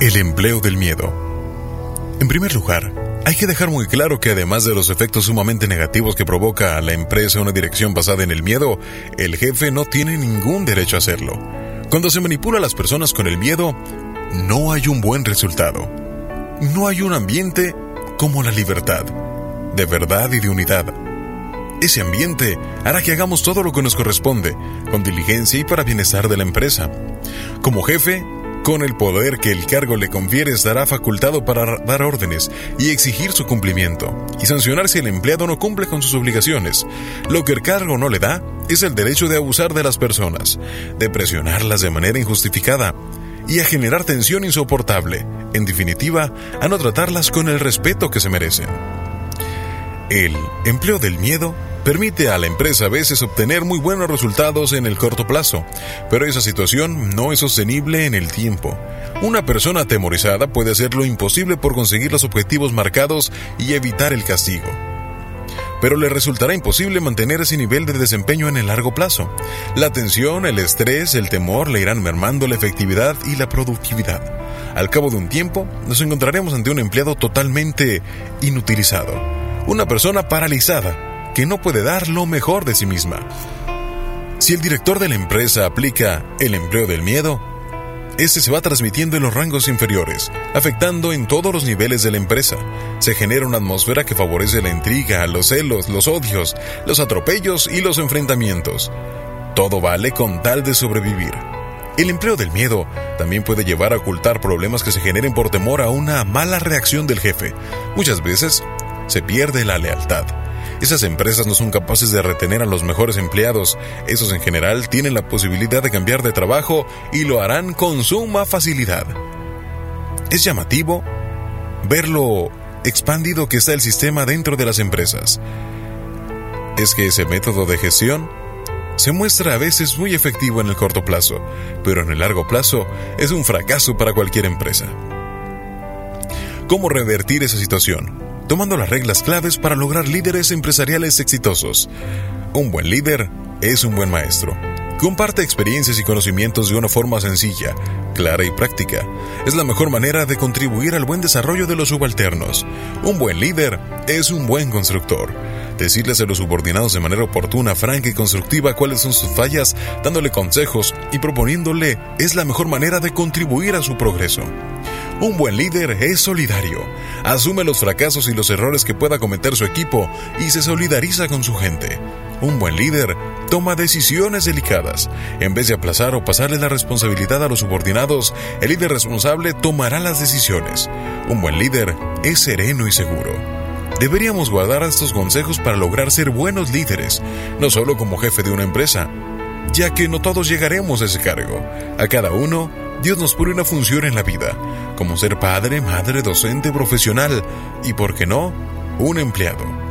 El empleo del miedo. En primer lugar, hay que dejar muy claro que además de los efectos sumamente negativos que provoca a la empresa una dirección basada en el miedo, el jefe no tiene ningún derecho a hacerlo. Cuando se manipula a las personas con el miedo, no hay un buen resultado. No hay un ambiente como la libertad, de verdad y de unidad. Ese ambiente hará que hagamos todo lo que nos corresponde, con diligencia y para bienestar de la empresa. Como jefe, con el poder que el cargo le confiere estará facultado para dar órdenes y exigir su cumplimiento, y sancionar si el empleado no cumple con sus obligaciones. Lo que el cargo no le da es el derecho de abusar de las personas, de presionarlas de manera injustificada y a generar tensión insoportable, en definitiva, a no tratarlas con el respeto que se merecen. El empleo del miedo permite a la empresa a veces obtener muy buenos resultados en el corto plazo, pero esa situación no es sostenible en el tiempo. Una persona atemorizada puede hacer lo imposible por conseguir los objetivos marcados y evitar el castigo. Pero le resultará imposible mantener ese nivel de desempeño en el largo plazo. La tensión, el estrés, el temor le irán mermando la efectividad y la productividad. Al cabo de un tiempo, nos encontraremos ante un empleado totalmente inutilizado, una persona paralizada, que no puede dar lo mejor de sí misma. Si el director de la empresa aplica el empleo del miedo, ese se va transmitiendo en los rangos inferiores, afectando en todos los niveles de la empresa. Se genera una atmósfera que favorece la intriga, los celos, los odios, los atropellos y los enfrentamientos. Todo vale con tal de sobrevivir. El empleo del miedo también puede llevar a ocultar problemas que se generen por temor a una mala reacción del jefe. Muchas veces se pierde la lealtad. Esas empresas no son capaces de retener a los mejores empleados. Esos en general tienen la posibilidad de cambiar de trabajo y lo harán con suma facilidad. Es llamativo ver lo expandido que está el sistema dentro de las empresas. Es que ese método de gestión se muestra a veces muy efectivo en el corto plazo, pero en el largo plazo es un fracaso para cualquier empresa. ¿Cómo revertir esa situación? Tomando las reglas claves para lograr líderes empresariales exitosos. Un buen líder es un buen maestro. Comparte experiencias y conocimientos de una forma sencilla, clara y práctica. Es la mejor manera de contribuir al buen desarrollo de los subalternos. Un buen líder es un buen constructor. Decirles a los subordinados de manera oportuna, franca y constructiva cuáles son sus fallas, dándole consejos y proponiéndole es la mejor manera de contribuir a su progreso. Un buen líder es solidario, asume los fracasos y los errores que pueda cometer su equipo y se solidariza con su gente. Un buen líder toma decisiones delicadas. En vez de aplazar o pasarle la responsabilidad a los subordinados, el líder responsable tomará las decisiones. Un buen líder es sereno y seguro. Deberíamos guardar estos consejos para lograr ser buenos líderes, no solo como jefe de una empresa, ya que no todos llegaremos a ese cargo. A cada uno Dios nos pone una función en la vida, como ser padre, madre, docente, profesional y, por qué no, un empleado.